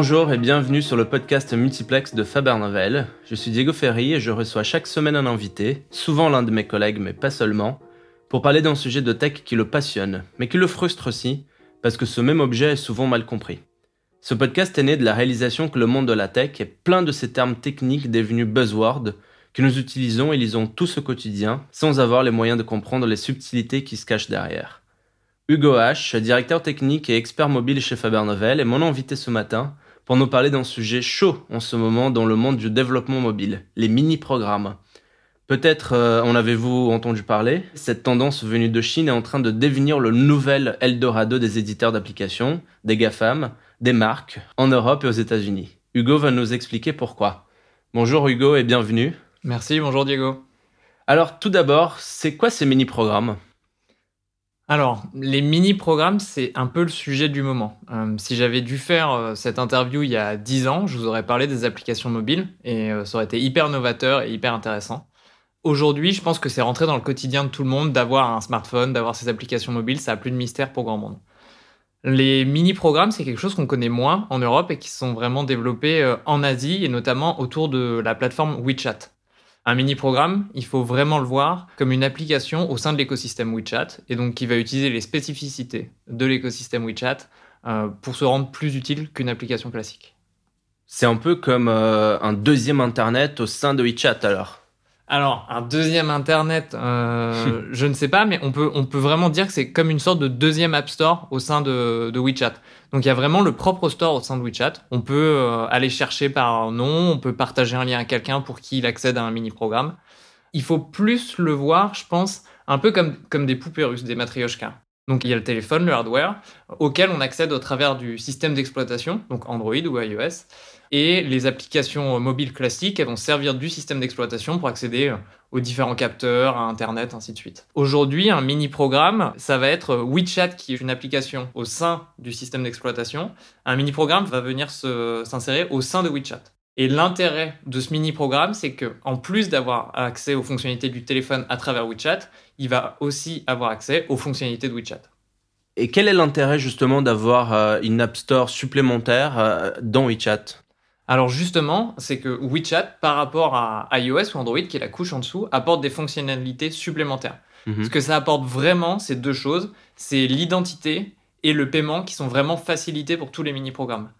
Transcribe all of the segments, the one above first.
Bonjour et bienvenue sur le podcast multiplex de Faber Novel. Je suis Diego Ferry et je reçois chaque semaine un invité, souvent l'un de mes collègues mais pas seulement, pour parler d'un sujet de tech qui le passionne, mais qui le frustre aussi, parce que ce même objet est souvent mal compris. Ce podcast est né de la réalisation que le monde de la tech est plein de ces termes techniques devenus buzzwords que nous utilisons et lisons tous au quotidien sans avoir les moyens de comprendre les subtilités qui se cachent derrière. Hugo H, directeur technique et expert mobile chez Faber Novel, est mon invité ce matin pour nous parler d'un sujet chaud en ce moment dans le monde du développement mobile, les mini-programmes. Peut-être euh, en avez-vous entendu parler, cette tendance venue de Chine est en train de devenir le nouvel Eldorado des éditeurs d'applications, des GAFAM, des marques, en Europe et aux États-Unis. Hugo va nous expliquer pourquoi. Bonjour Hugo et bienvenue. Merci, bonjour Diego. Alors tout d'abord, c'est quoi ces mini-programmes? Alors, les mini-programmes, c'est un peu le sujet du moment. Euh, si j'avais dû faire euh, cette interview il y a 10 ans, je vous aurais parlé des applications mobiles et ça aurait été hyper novateur et hyper intéressant. Aujourd'hui, je pense que c'est rentré dans le quotidien de tout le monde d'avoir un smartphone, d'avoir ses applications mobiles, ça n'a plus de mystère pour grand monde. Les mini-programmes, c'est quelque chose qu'on connaît moins en Europe et qui sont vraiment développés euh, en Asie et notamment autour de la plateforme WeChat. Un mini-programme, il faut vraiment le voir comme une application au sein de l'écosystème WeChat et donc qui va utiliser les spécificités de l'écosystème WeChat euh, pour se rendre plus utile qu'une application classique. C'est un peu comme euh, un deuxième Internet au sein de WeChat alors alors, un deuxième Internet, euh, je ne sais pas, mais on peut, on peut vraiment dire que c'est comme une sorte de deuxième App Store au sein de, de WeChat. Donc, il y a vraiment le propre store au sein de WeChat. On peut euh, aller chercher par nom, on peut partager un lien à quelqu'un pour qu'il accède à un mini-programme. Il faut plus le voir, je pense, un peu comme, comme des poupées russes, des matryoshkas. Donc il y a le téléphone, le hardware, auquel on accède au travers du système d'exploitation, donc Android ou iOS. Et les applications mobiles classiques, elles vont servir du système d'exploitation pour accéder aux différents capteurs, à Internet, ainsi de suite. Aujourd'hui, un mini-programme, ça va être WeChat, qui est une application au sein du système d'exploitation. Un mini-programme va venir s'insérer au sein de WeChat. Et l'intérêt de ce mini-programme, c'est que en plus d'avoir accès aux fonctionnalités du téléphone à travers WeChat, il va aussi avoir accès aux fonctionnalités de WeChat. Et quel est l'intérêt justement d'avoir euh, une App Store supplémentaire euh, dans WeChat? Alors justement, c'est que WeChat, par rapport à iOS ou Android, qui est la couche en dessous, apporte des fonctionnalités supplémentaires. Mhm. Ce que ça apporte vraiment, c'est deux choses. C'est l'identité et le paiement qui sont vraiment facilités pour tous les mini-programmes.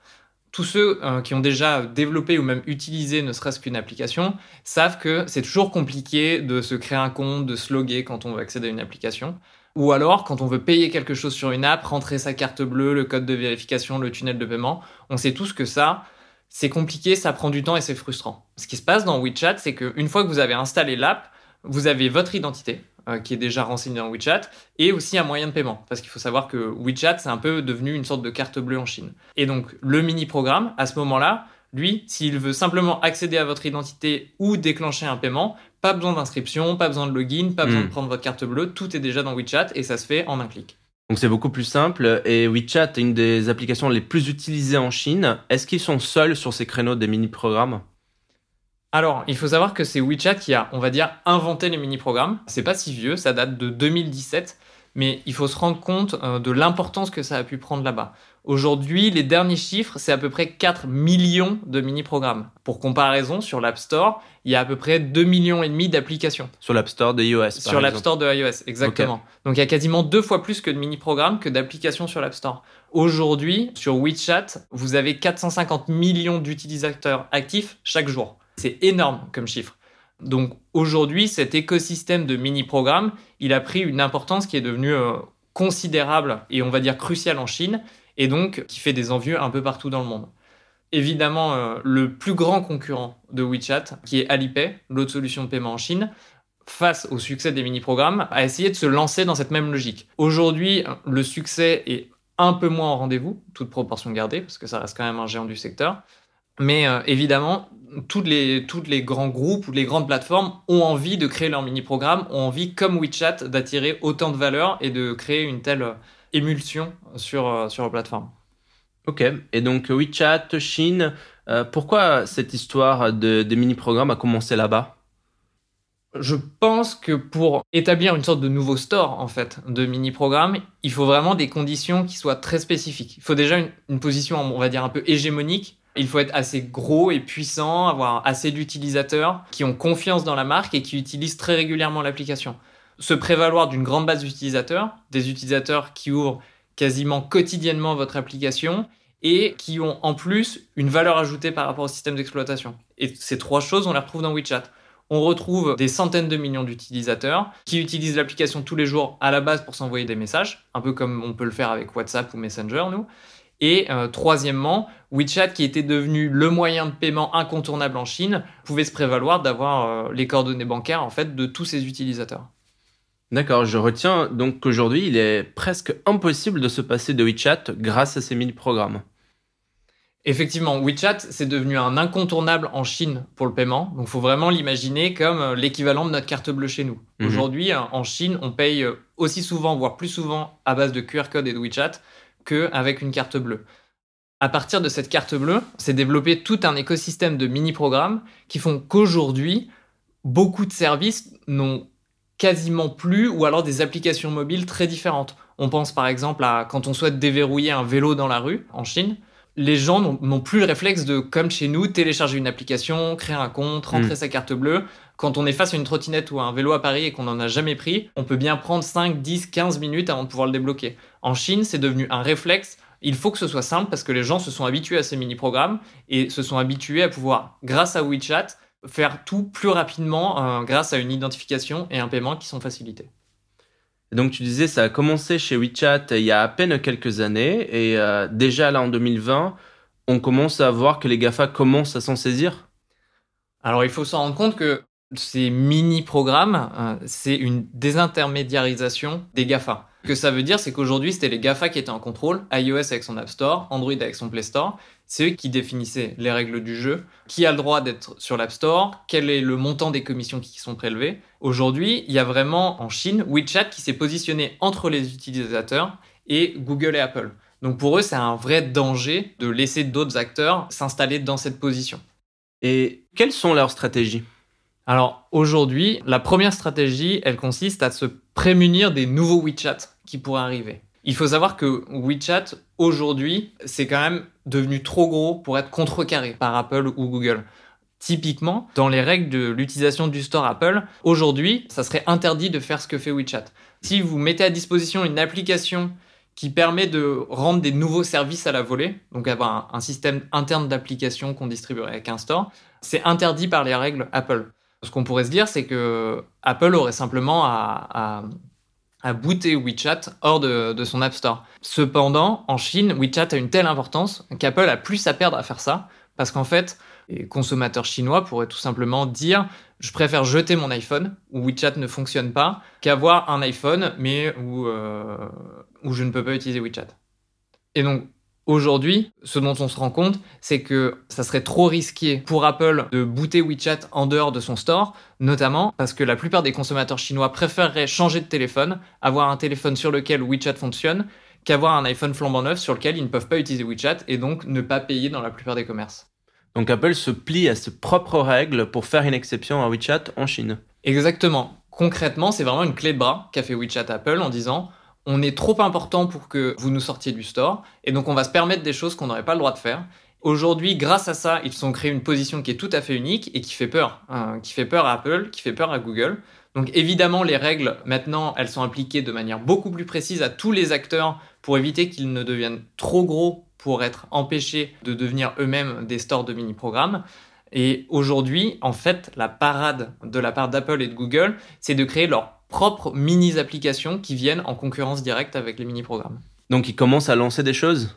Tous ceux euh, qui ont déjà développé ou même utilisé ne serait-ce qu'une application savent que c'est toujours compliqué de se créer un compte, de se loguer quand on veut accéder à une application. Ou alors, quand on veut payer quelque chose sur une app, rentrer sa carte bleue, le code de vérification, le tunnel de paiement, on sait tous que ça, c'est compliqué, ça prend du temps et c'est frustrant. Ce qui se passe dans WeChat, c'est qu'une fois que vous avez installé l'app, vous avez votre identité euh, qui est déjà renseignée dans WeChat et aussi un moyen de paiement. Parce qu'il faut savoir que WeChat, c'est un peu devenu une sorte de carte bleue en Chine. Et donc, le mini-programme, à ce moment-là, lui, s'il veut simplement accéder à votre identité ou déclencher un paiement, pas besoin d'inscription, pas besoin de login, pas besoin de hmm. prendre votre carte bleue, tout est déjà dans WeChat et ça se fait en un clic. Donc c'est beaucoup plus simple et WeChat est une des applications les plus utilisées en Chine. Est-ce qu'ils sont seuls sur ces créneaux des mini-programmes? Alors, il faut savoir que c'est WeChat qui a, on va dire, inventé les mini-programmes. C'est pas si vieux, ça date de 2017 mais il faut se rendre compte euh, de l'importance que ça a pu prendre là-bas. Aujourd'hui, les derniers chiffres, c'est à peu près 4 millions de mini-programmes. Pour comparaison, sur l'App Store, il y a à peu près 2 millions et demi d'applications. Sur l'App Store de iOS. Sur l'App Store de iOS, exactement. Donc il y a quasiment deux fois plus que de mini-programmes que d'applications sur l'App Store. Aujourd'hui, sur WeChat, vous avez 450 millions d'utilisateurs actifs chaque jour. C'est énorme comme chiffre. Donc aujourd'hui, cet écosystème de mini-programmes, il a pris une importance qui est devenue euh, considérable et on va dire cruciale en Chine, et donc qui fait des envieux un peu partout dans le monde. Évidemment, euh, le plus grand concurrent de WeChat, qui est Alipay, l'autre solution de paiement en Chine, face au succès des mini-programmes, a essayé de se lancer dans cette même logique. Aujourd'hui, le succès est un peu moins en rendez-vous, toute proportion gardée, parce que ça reste quand même un géant du secteur. Mais euh, évidemment, toutes les, toutes les grands groupes ou les grandes plateformes ont envie de créer leur mini-programme, ont envie, comme WeChat, d'attirer autant de valeur et de créer une telle émulsion sur, euh, sur leur plateforme. Ok, et donc WeChat, Chine, pourquoi cette histoire de, de mini-programme a commencé là-bas? Je pense que pour établir une sorte de nouveau store en fait de mini programmes, il faut vraiment des conditions qui soient très spécifiques. Il faut déjà une, position, on va dire un peu hégémonique. Il faut être assez gros et puissant, avoir assez d'utilisateurs qui ont confiance dans la marque et qui utilisent très régulièrement l'application. Se prévaloir d'une grande base d'utilisateurs, des utilisateurs qui ouvrent quasiment quotidiennement votre application et qui ont en plus une valeur ajoutée par rapport au système d'exploitation. Et ces trois choses, on les retrouve dans WeChat on retrouve des centaines de millions d'utilisateurs qui utilisent l'application tous les jours à la base pour s'envoyer des messages, un peu comme on peut le faire avec WhatsApp ou Messenger, nous. Et euh, troisièmement, WeChat, qui était devenu le moyen de paiement incontournable en Chine, pouvait se prévaloir d'avoir euh, les coordonnées bancaires en fait de tous ses utilisateurs. D'accord, je retiens donc qu'aujourd'hui, il est presque impossible de se passer de WeChat grâce à ces mille programmes. Effectivement, WeChat, c'est devenu un incontournable en Chine pour le paiement. Donc, il faut vraiment l'imaginer comme euh, l'équivalent de notre carte bleue chez nous. Mhm. Aujourd'hui, euh, en Chine, on paye euh, aussi souvent, voire plus souvent, à base de QR code et de WeChat qu'avec une carte bleue. À partir de cette carte bleue, c'est développé tout un écosystème de mini-programmes qui font qu'aujourd'hui, beaucoup de services n'ont quasiment plus ou alors des applications mobiles très différentes. On pense par exemple à quand on souhaite déverrouiller un vélo dans la rue en Chine les gens n'ont plus le réflexe de, comme chez nous, télécharger une application, créer un compte, rentrer mm. sa carte bleue. Quand on est face à une trottinette ou à un vélo à Paris et qu'on n'en a jamais pris, on peut bien prendre 5, 10, 15 minutes avant de pouvoir le débloquer. En Chine, c'est devenu un réflexe. Il faut que ce soit simple parce que les gens se sont habitués à ces mini-programmes et se sont habitués à pouvoir, grâce à WeChat, faire tout plus rapidement euh, grâce à une identification et un paiement qui sont facilités donc tu disais, ça a commencé chez WeChat il y a à peine quelques années, et euh, déjà là en 2020, on commence à voir que les GAFA commencent à s'en saisir? Alors il faut s'en rendre compte que ces mini-programmes, euh, c'est une désintermédiarisation des GAFA. Ce que ça veut dire, c'est qu'aujourd'hui, c'était les GAFA qui étaient en contrôle, iOS avec son App Store, Android avec son Play Store. C'est eux qui définissaient les règles du jeu, qui a le droit d'être sur l'App Store, quel est le montant des commissions qui sont prélevées? Aujourd'hui, il y a vraiment en Chine WeChat qui s'est positionné entre les utilisateurs et Google et Apple. Donc pour eux, c'est un vrai danger de laisser d'autres acteurs s'installer dans cette position. Et quelles sont leurs stratégies? Alors aujourd'hui, la première stratégie, elle consiste à se prémunir des nouveaux WeChat qui pourraient arriver. Il faut savoir que WeChat, aujourd'hui, c'est quand même devenu trop gros pour être contrecarré par Apple ou Google. Typiquement, dans les règles de l'utilisation du store Apple, aujourd'hui, ça serait interdit de faire ce que fait WeChat. Si vous mettez à disposition une application qui permet de rendre des nouveaux services à la volée, donc avoir un, système interne d'application qu'on distribuerait avec un store, c'est interdit par les règles Apple. Ce qu'on pourrait se dire, c'est que Apple aurait simplement à, booter WeChat hors de, son App Store. Cependant, en Chine, WeChat a une telle importance qu'Apple a plus à perdre à faire ça, parce qu'en fait, les consommateurs chinois pourraient tout simplement dire je préfère jeter mon iPhone où WeChat ne fonctionne pas qu'avoir un iPhone mais où, euh, où je ne peux pas utiliser WeChat. Et donc Aujourd'hui, ce dont on se rend compte, c'est que ça serait trop risqué pour Apple de booter WeChat en dehors de son store, notamment parce que la plupart des consommateurs chinois préféreraient changer de téléphone, avoir un téléphone sur lequel WeChat fonctionne, qu'avoir un iPhone flambant neuf sur lequel ils ne peuvent pas utiliser WeChat et donc ne pas payer dans la plupart des commerces. Donc Apple se plie à ses propres règles pour faire une exception à WeChat en Chine. Exactement. Concrètement, c'est vraiment une clé de bras qu'a fait WeChat Apple en disant on est trop important pour que vous nous sortiez du store, et donc on va se permettre des choses qu'on n'aurait pas le droit de faire. Aujourd'hui, grâce à ça, ils ont créé une position qui est tout à fait unique et qui fait peur, hein, qui fait peur à Apple, qui fait peur à Google. Donc évidemment, les règles, maintenant, elles sont appliquées de manière beaucoup plus précise à tous les acteurs pour éviter qu'ils ne deviennent trop gros pour être empêchés de devenir eux-mêmes des stores de mini-programmes. Et aujourd'hui, en fait, la parade de la part d'Apple et de Google, c'est de créer leur propres mini-applications qui viennent en concurrence directe avec les mini-programmes. Donc ils commencent à lancer des choses?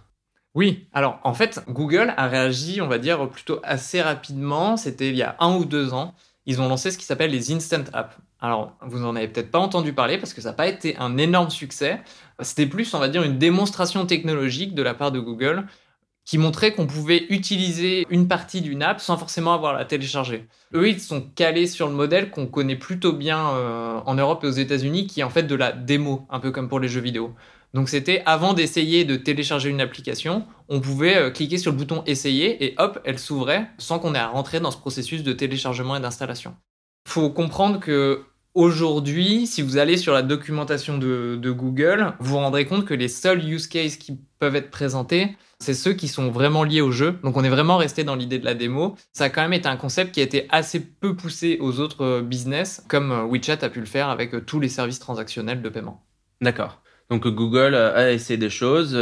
Oui, alors en fait, Google a réagi, on va dire, plutôt assez rapidement. C'était il y a un ou deux ans. Ils ont lancé ce qui s'appelle les Instant Apps. Alors, vous n'en avez peut-être pas entendu parler parce que ça n'a pas été un énorme succès. C'était plus, on va dire, une démonstration technologique de la part de Google qui montrait qu'on pouvait utiliser une partie d'une app sans forcément avoir à la télécharger. Eux, ils sont calés sur le modèle qu'on connaît plutôt bien euh, en Europe et aux États-Unis, qui est en fait de la démo, un peu comme pour les jeux vidéo. Donc c'était avant d'essayer de télécharger une application, on pouvait euh, cliquer sur le bouton essayer et hop, elle s'ouvrait sans qu'on ait à rentrer dans ce processus de téléchargement et d'installation. faut comprendre que aujourd'hui, si vous allez sur la documentation de, Google, vous vous rendrez compte que les seuls use cases qui peuvent être présentés, c'est ceux qui sont vraiment liés au jeu. Donc on est vraiment resté dans l'idée de la démo. Ça a quand même été un concept qui a été assez peu poussé aux autres business, comme WeChat a pu le faire avec tous les services transactionnels de paiement. D'accord. Donc Google a essayé des choses.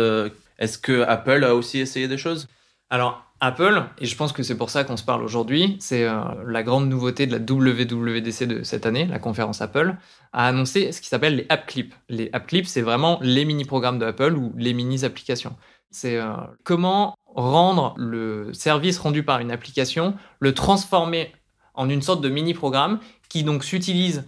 Est-ce que Apple a aussi essayé des choses? Alors Apple, et je pense que c'est pour ça qu'on se parle aujourd'hui, c'est euh, la grande nouveauté de la WWDC de cette année, la conférence Apple, a annoncé ce qui s'appelle les app clips. Les app clips, c'est vraiment les mini-programmes de Apple ou les mini-applications. C'est euh, comment rendre le service rendu par une application, le transformer en une sorte de mini-programme qui donc s'utilise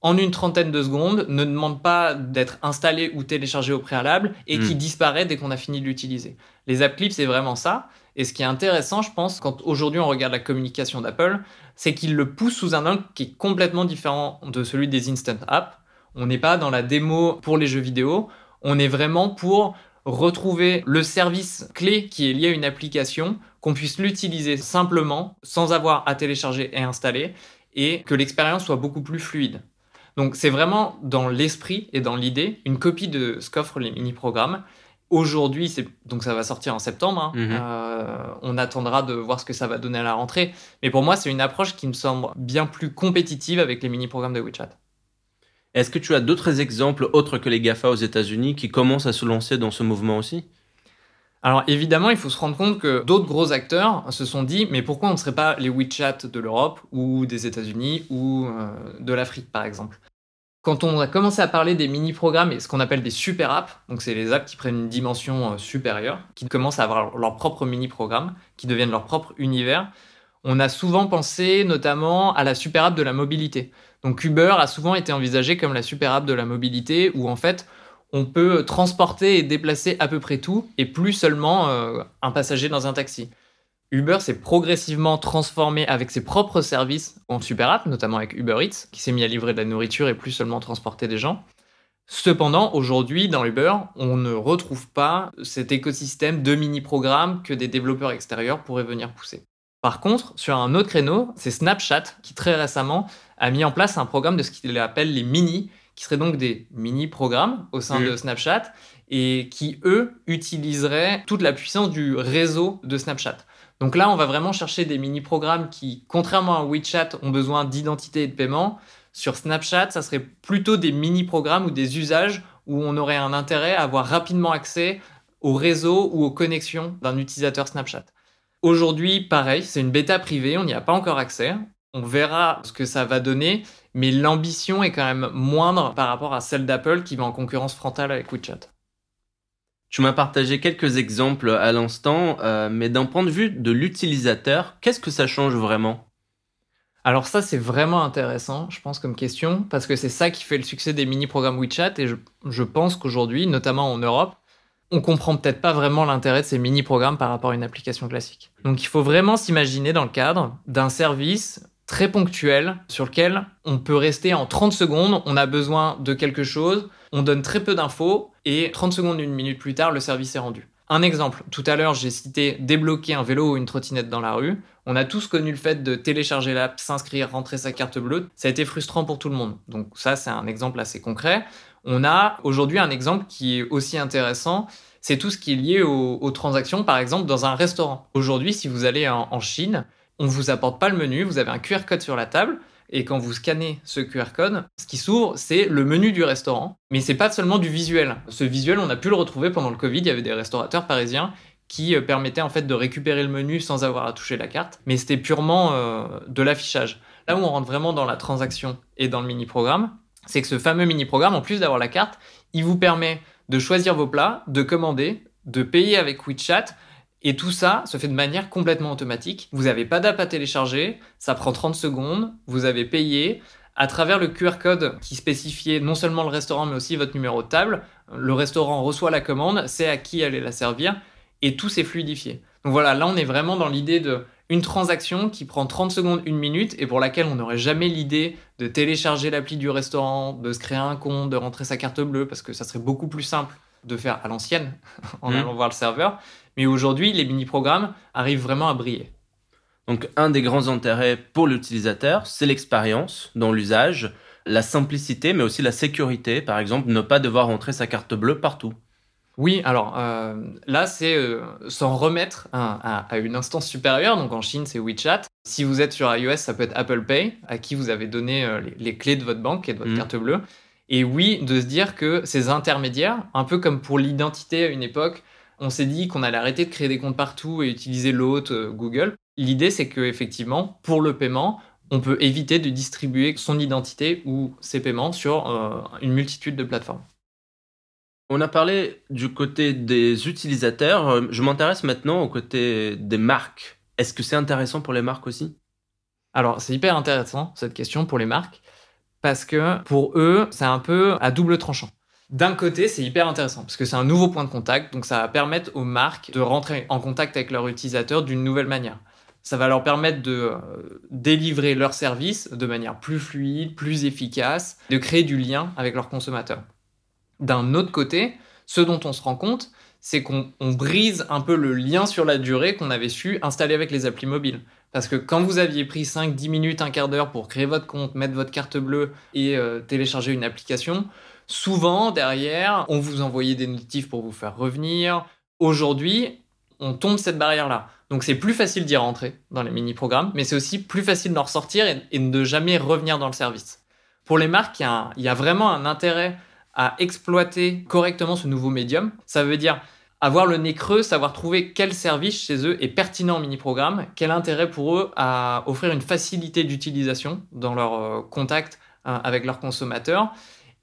en une trentaine de secondes, ne demande pas d'être installé ou téléchargé au préalable et qui hmm. disparaît dès qu'on a fini de l'utiliser. Les app clips, c'est vraiment ça. Et ce qui est intéressant, je pense, quand aujourd'hui on regarde la communication d'Apple, c'est qu'il le pousse sous un angle qui est complètement différent de celui des Instant Apps. On n'est pas dans la démo pour les jeux vidéo, on est vraiment pour retrouver le service clé qui est lié à une application, qu'on puisse l'utiliser simplement, sans avoir à télécharger et installer, et que l'expérience soit beaucoup plus fluide. Donc c'est vraiment dans l'esprit et dans l'idée une copie de ce qu'offrent les mini-programmes, Aujourd'hui, donc ça va sortir en septembre. Hein. Mhm. Euh, on attendra de voir ce que ça va donner à la rentrée. Mais pour moi, c'est une approche qui me semble bien plus compétitive avec les mini-programmes de WeChat. Est-ce que tu as d'autres exemples autres que les GAFA aux États-Unis qui commencent à se lancer dans ce mouvement aussi? Alors évidemment, il faut se rendre compte que d'autres gros acteurs se sont dit, mais pourquoi on ne serait pas les WeChat de l'Europe ou des États-Unis ou euh, de l'Afrique par exemple? Quand on a commencé à parler des mini-programmes et ce qu'on appelle des super apps, donc c'est les apps qui prennent une dimension euh, supérieure, qui commencent à avoir leur propre mini-programme, qui deviennent leur propre univers, on a souvent pensé notamment à la super app de la mobilité. Donc Uber a souvent été envisagé comme la super app de la mobilité où en fait on peut transporter et déplacer à peu près tout et plus seulement euh, un passager dans un taxi. Uber s'est progressivement transformé avec ses propres services en super app, notamment avec Uber Eats, qui s'est mis à livrer de la nourriture et plus seulement transporter des gens. Cependant, aujourd'hui, dans Uber, on ne retrouve pas cet écosystème de mini-programmes que des développeurs extérieurs pourraient venir pousser. Par contre, sur un autre créneau, c'est Snapchat qui très récemment a mis en place un programme de ce qu'il appelle les mini, qui seraient donc des mini-programmes au sein de Snapchat et qui, eux, utiliseraient toute la puissance du réseau de Snapchat. Donc là, on va vraiment chercher des mini-programmes qui, contrairement à WeChat, ont besoin d'identité et de paiement. Sur Snapchat, ça serait plutôt des mini-programmes ou des usages où on aurait un intérêt à avoir rapidement accès au réseau ou aux connexions d'un utilisateur Snapchat. Aujourd'hui, pareil, c'est une bêta privée, on n'y a pas encore accès. On verra ce que ça va donner, mais l'ambition est quand même moindre par rapport à celle d'Apple qui va en concurrence frontale avec WeChat. Tu m'as partagé quelques exemples à l'instant, euh, mais d'un point de vue de l'utilisateur, qu'est-ce que ça change vraiment? Alors ça, c'est vraiment intéressant, je pense, comme question, parce que c'est ça qui fait le succès des mini-programmes WeChat, et je, pense qu'aujourd'hui, notamment en Europe, on comprend peut-être pas vraiment l'intérêt de ces mini-programmes par rapport à une application classique. Donc il faut vraiment s'imaginer dans le cadre d'un service très ponctuel sur lequel on peut rester en 30 secondes, on a besoin de quelque chose, on donne très peu d'infos et 30 secondes, une minute plus tard, le service est rendu. Un exemple, tout à l'heure j'ai cité débloquer un vélo ou une trottinette dans la rue. On a tous connu le fait de télécharger l'app, s'inscrire, rentrer sa carte bleue. Ça a été frustrant pour tout le monde. Donc ça c'est un exemple assez concret. On a aujourd'hui un exemple qui est aussi intéressant, c'est tout ce qui est lié aux, transactions, par exemple dans un restaurant. Aujourd'hui, si vous allez en, en Chine, on vous apporte pas le menu, vous avez un QR code sur la table. Et quand vous scannez ce QR code, ce qui s'ouvre, c'est le menu du restaurant. Mais c'est pas seulement du visuel. Ce visuel, on a pu le retrouver pendant le Covid. Il y avait des restaurateurs parisiens qui euh, permettaient en fait de récupérer le menu sans avoir à toucher la carte. Mais c'était purement euh, de l'affichage. Là où on rentre vraiment dans la transaction et dans le mini-programme, c'est que ce fameux mini-programme, en plus d'avoir la carte, il vous permet de choisir vos plats, de commander, de payer avec WeChat, et tout ça se fait de manière complètement automatique. Vous n'avez pas d'app à télécharger, ça prend 30 secondes, vous avez payé. À travers le QR code qui spécifiait non seulement le restaurant mais aussi votre numéro de table, le restaurant reçoit la commande, sait à qui aller la servir et tout s'est fluidifié. Donc voilà, là on est vraiment dans l'idée de une transaction qui prend 30 secondes, une minute et pour laquelle on n'aurait jamais l'idée de télécharger l'appli du restaurant, de se créer un compte, de rentrer sa carte bleue parce que ça serait beaucoup plus simple de faire à l'ancienne en mmh. allant voir le serveur. Mais aujourd'hui, les mini-programmes arrivent vraiment à briller. Donc un des grands intérêts pour l'utilisateur, c'est l'expérience dans l'usage, la simplicité, mais aussi la sécurité. Par exemple, ne pas devoir entrer sa carte bleue partout. Oui, alors euh, là, c'est euh, s'en remettre à, une instance supérieure. Donc en Chine, c'est WeChat. Si vous êtes sur iOS, ça peut être Apple Pay, à qui vous avez donné euh, les, clés de votre banque et de votre mm. carte bleue. Et oui, de se dire que ces intermédiaires, un peu comme pour l'identité à une époque, on s'est dit qu'on allait arrêter de créer des comptes partout et utiliser l'autre Google. L'idée, c'est que effectivement, pour le paiement, on peut éviter de distribuer son identité ou ses paiements sur une multitude de plateformes. On a parlé du côté des utilisateurs. Euh, je m'intéresse maintenant au côté des marques. Est-ce que c'est intéressant pour les marques aussi? Alors, c'est hyper intéressant cette question pour les marques parce que pour eux, c'est un peu à double tranchant. D'un côté, c'est hyper intéressant parce que c'est un nouveau point de contact, donc ça va permettre aux marques de rentrer en contact avec leurs utilisateurs d'une nouvelle manière. Ça va leur permettre de euh, délivrer leurs services de manière plus fluide, plus efficace, de créer du lien avec leurs consommateurs. D'un autre côté, ce dont on se rend compte, c'est qu'on brise un peu le lien sur la durée qu'on avait su installer avec les applis mobiles. Parce que quand vous aviez pris 5, 10 minutes, un quart d'heure pour créer votre compte, mettre votre carte bleue et euh, télécharger une application, souvent derrière, on vous envoyait des notifs pour vous faire revenir. Aujourd'hui, on tombe cette barrière-là. Donc c'est plus facile d'y rentrer dans les mini-programmes, mais c'est aussi plus facile d'en ressortir et, de ne jamais revenir dans le service. Pour les marques, il y a vraiment un intérêt à exploiter correctement ce nouveau médium. Ça veut dire avoir le nez creux, savoir trouver quel service chez eux est pertinent en mini-programme, quel intérêt pour eux à offrir une facilité d'utilisation dans leur euh, contact euh, avec leurs consommateurs,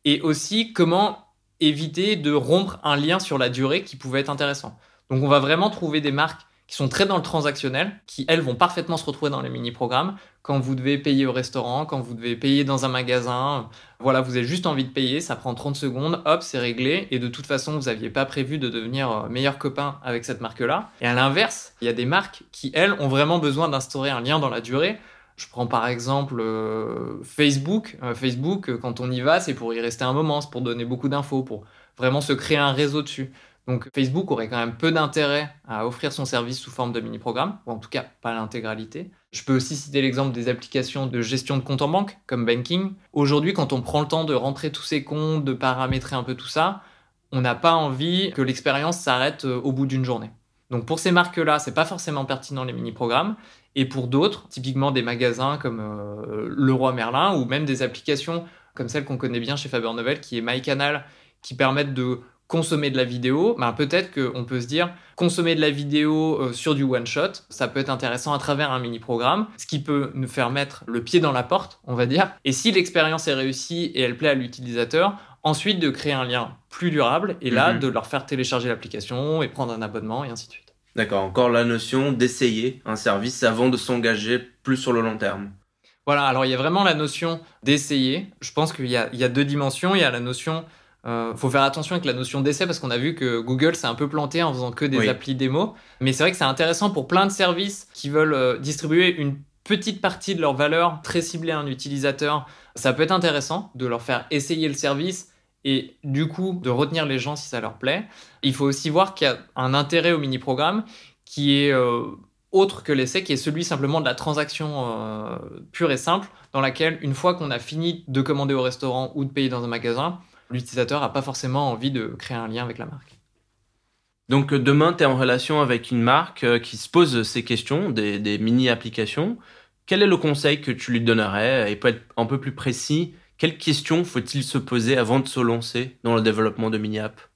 et aussi comment éviter de rompre un lien sur la durée qui pouvait être intéressant. Donc on va vraiment trouver des marques qui sont très dans le transactionnel, qui elles vont parfaitement se retrouver dans les mini-programmes. Quand vous devez payer au restaurant, quand vous devez payer dans un magasin, voilà, vous avez juste envie de payer, ça prend 30 secondes, hop, c'est réglé. Et de toute façon, vous n'aviez pas prévu de devenir euh, meilleur copain avec cette marque-là. Et à l'inverse, il y a des marques qui, elles, ont vraiment besoin d'instaurer un lien dans la durée. Je prends par exemple euh, Facebook. Euh, Facebook, quand on y va, c'est pour y rester un moment, c'est pour donner beaucoup d'infos, pour vraiment se créer un réseau dessus. Donc Facebook aurait quand même peu d'intérêt à offrir son service sous forme de mini-programme, ou en tout cas pas l'intégralité. Je peux aussi citer l'exemple des applications de gestion de compte en banque, comme Banking. Aujourd'hui, quand on prend le temps de rentrer tous ses comptes, de paramétrer un peu tout ça, on n'a pas envie que l'expérience s'arrête euh, au bout d'une journée. Donc pour ces marques-là, c'est pas forcément pertinent les mini-programmes. Et pour d'autres, typiquement des magasins comme euh, Leroy Merlin ou même des applications comme celle qu'on connaît bien chez Faber Novel, qui est MyCanal, qui permettent de consommer de la vidéo, ben peut-être qu'on peut se dire consommer de la vidéo euh, sur du one shot, ça peut être intéressant à travers un mini programme, ce qui peut nous faire mettre le pied dans la porte, on va dire. Et si l'expérience est réussie et elle plaît à l'utilisateur, ensuite de créer un lien plus durable et là mhm. de leur faire télécharger l'application et prendre un abonnement et ainsi de suite. D'accord, encore la notion d'essayer un service avant de s'engager plus sur le long terme. Voilà, alors il y a vraiment la notion d'essayer. Je pense qu'il y, y, a deux dimensions. Il y a la notion euh, faut faire attention avec la notion d'essai parce qu'on a vu que Google s'est un peu planté en faisant que des applis démo. Mais c'est vrai que c'est intéressant pour plein de services qui veulent euh, distribuer une petite partie de leur valeur très ciblée à un utilisateur. Ça peut être intéressant de leur faire essayer le service et du coup de retenir les gens si ça leur plaît. Il faut aussi voir qu'il y a un intérêt au mini-programme qui est euh, autre que l'essai, qui est celui simplement de la transaction euh, pure et simple, dans laquelle une fois qu'on a fini de commander au restaurant ou de payer dans un magasin, l'utilisateur n'a pas forcément envie de créer un lien avec la marque. Donc euh, demain, tu es en relation avec une marque euh, qui se pose ces questions, des, mini-applications. Quel est le conseil que tu lui donnerais? Et pour être un peu plus précis, quelles questions faut-il se poser avant de se lancer dans le développement de mini-apps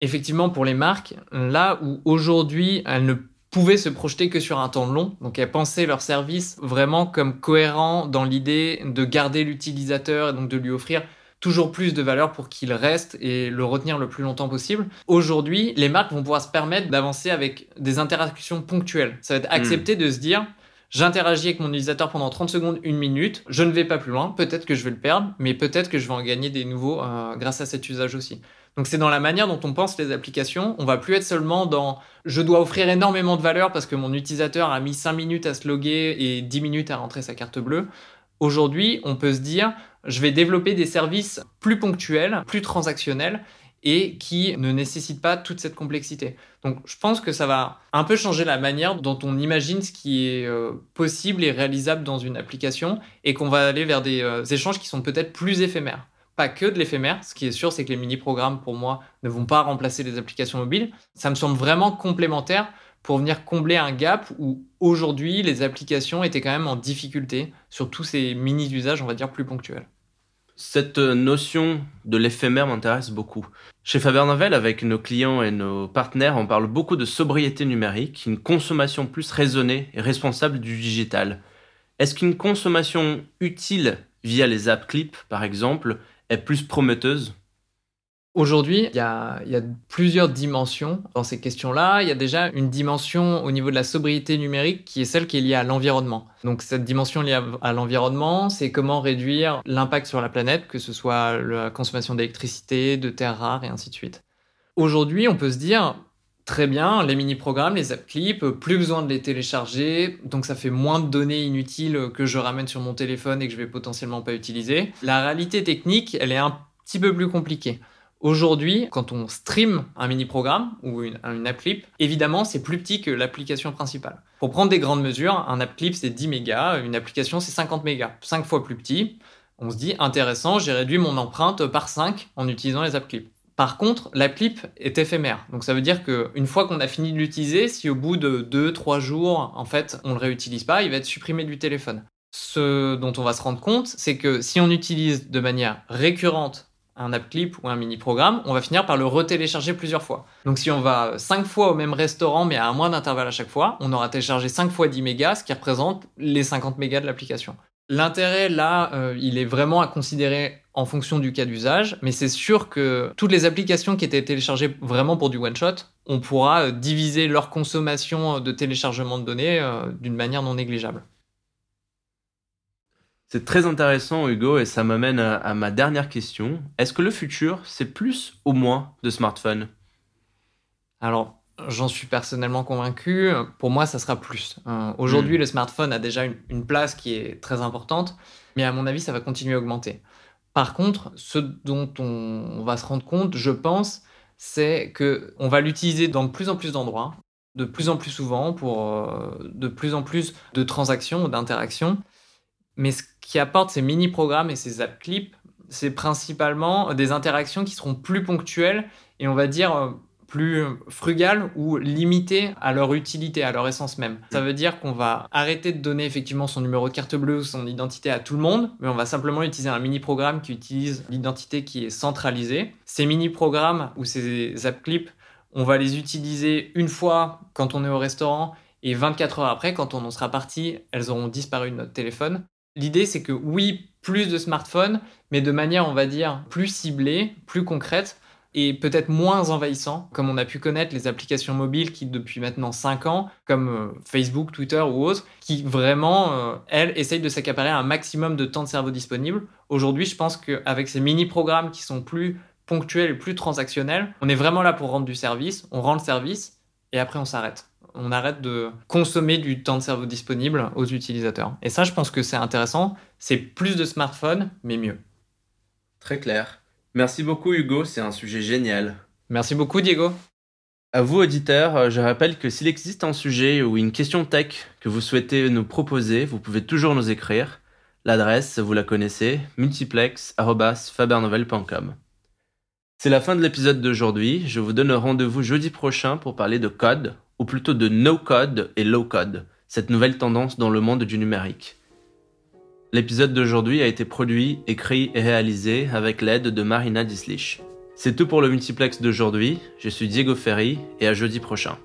Effectivement, pour les marques, là où aujourd'hui elles ne pouvaient se projeter que sur un temps long, donc elles pensaient leur service vraiment comme cohérent dans l'idée de garder l'utilisateur et donc de lui offrir toujours plus de valeur pour qu'il reste et le retenir le plus longtemps possible. Aujourd'hui, les marques vont pouvoir se permettre d'avancer avec des interactions ponctuelles. Ça va être accepté de se dire, j'interagis avec mon utilisateur pendant 30 secondes, une minute, je ne vais pas plus loin, peut-être que je vais le perdre, mais peut-être que je vais en gagner des nouveaux euh, grâce à cet usage aussi. Donc c'est dans la manière dont on pense les applications, on va plus être seulement dans je dois offrir énormément de valeur parce que mon utilisateur a mis 5 minutes à se loguer et 10 minutes à rentrer sa carte bleue. Aujourd'hui, on peut se dire, je vais développer des services plus ponctuels, plus transactionnels, et qui ne nécessite pas toute cette complexité. Donc je pense que ça va un peu changer la manière dont on imagine ce qui est euh, possible et réalisable dans une application et qu'on va aller vers des euh, échanges qui sont peut-être plus éphémères. Pas que de l'éphémère, ce qui est sûr c'est que les mini-programmes pour moi ne vont pas remplacer les applications mobiles. Ça me semble vraiment complémentaire pour venir combler un gap où aujourd'hui les applications étaient quand même en difficulté sur tous ces mini-usages on va dire plus ponctuels. Cette notion de l'éphémère m'intéresse beaucoup. Chez Faber Novel, avec nos clients et nos partenaires, on parle beaucoup de sobriété numérique, une consommation plus raisonnée et responsable du digital. Est-ce qu'une consommation utile via les apps clips, par exemple, est plus prometteuse? Aujourd'hui, il y, a, plusieurs dimensions dans ces questions-là. Il y a déjà une dimension au niveau de la sobriété numérique qui est celle qui est liée à l'environnement. Donc cette dimension liée à, l'environnement, c'est comment réduire l'impact sur la planète, que ce soit la consommation d'électricité, de terres rares et ainsi de suite. Aujourd'hui, on peut se dire, très bien, les mini-programmes, les app clips, plus besoin de les télécharger, donc ça fait moins de données inutiles que je ramène sur mon téléphone et que je vais potentiellement pas utiliser. La réalité technique, elle est un petit peu plus compliquée. Aujourd'hui, quand on stream un mini-programme ou une, app clip, évidemment, c'est plus petit que l'application principale. Pour prendre des grandes mesures, un app clip, c'est 10 mégas, une application, c'est 50 mégas, 5 fois plus petit. On se dit, intéressant, j'ai réduit mon empreinte par 5 en utilisant les app clips. Par contre, l'app clip est éphémère. Donc ça veut dire qu'une fois qu'on a fini de l'utiliser, si au bout de 2-3 jours, en fait, on ne le réutilise pas, il va être supprimé du téléphone. Ce dont on va se rendre compte, c'est que si on utilise de manière récurrente un app clip ou un mini programme, on va finir par le retélécharger plusieurs fois. Donc si on va 5 fois au même restaurant mais à un moins d'intervalle à chaque fois, on aura téléchargé 5 fois 10 mégas, ce qui représente les 50 mégas de l'application. L'intérêt là, euh, il est vraiment à considérer en fonction du cas d'usage, mais c'est sûr que toutes les applications qui étaient téléchargées vraiment pour du one-shot, on pourra euh, diviser leur consommation de téléchargement de données euh, d'une manière non négligeable. C'est très intéressant, Hugo, et ça m'amène à, ma dernière question. Est-ce que le futur, c'est plus ou moins de smartphones Alors, j'en suis personnellement convaincu. Pour moi, ça sera plus. Euh, aujourd'hui, hmm. le smartphone a déjà une, place qui est très importante, mais à mon avis, ça va continuer à augmenter. Par contre, ce dont on, va se rendre compte, je pense, c'est que on va l'utiliser dans de plus en plus d'endroits, de plus en plus souvent, pour euh, de plus en plus de transactions ou d'interactions. Mais ce qui apporte ces mini-programmes et ces app clips, c'est principalement des interactions qui seront plus ponctuelles et on va dire euh, plus frugales ou limitées à leur utilité, à leur essence même. Ça veut dire qu'on va arrêter de donner effectivement son numéro de carte bleue ou son identité à tout le monde, mais on va simplement utiliser un mini-programme qui utilise l'identité qui est centralisée. Ces mini-programmes ou ces app clips, on va les utiliser une fois quand on est au restaurant et 24 heures après, quand on en sera parti, elles auront disparu de notre téléphone. L'idée, c'est que oui, plus de smartphones, mais de manière, on va dire, plus ciblée, plus concrète et peut-être moins envahissant, comme on a pu connaître les applications mobiles qui, depuis maintenant 5 ans, comme euh, Facebook, Twitter ou autres, qui vraiment, euh, elles, essayent de s'accaparer un maximum de temps de cerveau disponible. Aujourd'hui, je pense qu'avec ces mini-programmes qui sont plus ponctuels et plus transactionnels, on est vraiment là pour rendre du service, on rend le service et après on s'arrête on arrête de consommer du temps de cerveau disponible aux utilisateurs. Et ça, je pense que c'est intéressant. C'est plus de smartphones, mais mieux. Très clair. Merci beaucoup Hugo, c'est un sujet génial. Merci beaucoup Diego. À vous auditeurs, je rappelle que s'il existe un sujet ou une question tech que vous souhaitez nous proposer, vous pouvez toujours nous écrire. L'adresse, vous la connaissez, multiplex.fabernovel.com. C'est la fin de l'épisode d'aujourd'hui. Je vous donne rendez-vous jeudi prochain pour parler de code, ou plutôt de no-code et low-code, cette nouvelle tendance dans le monde du numérique. L'épisode d'aujourd'hui a été produit, écrit et réalisé avec l'aide de Marina Dislich. C'est tout pour le multiplex d'aujourd'hui, je suis Diego Ferry et à jeudi prochain.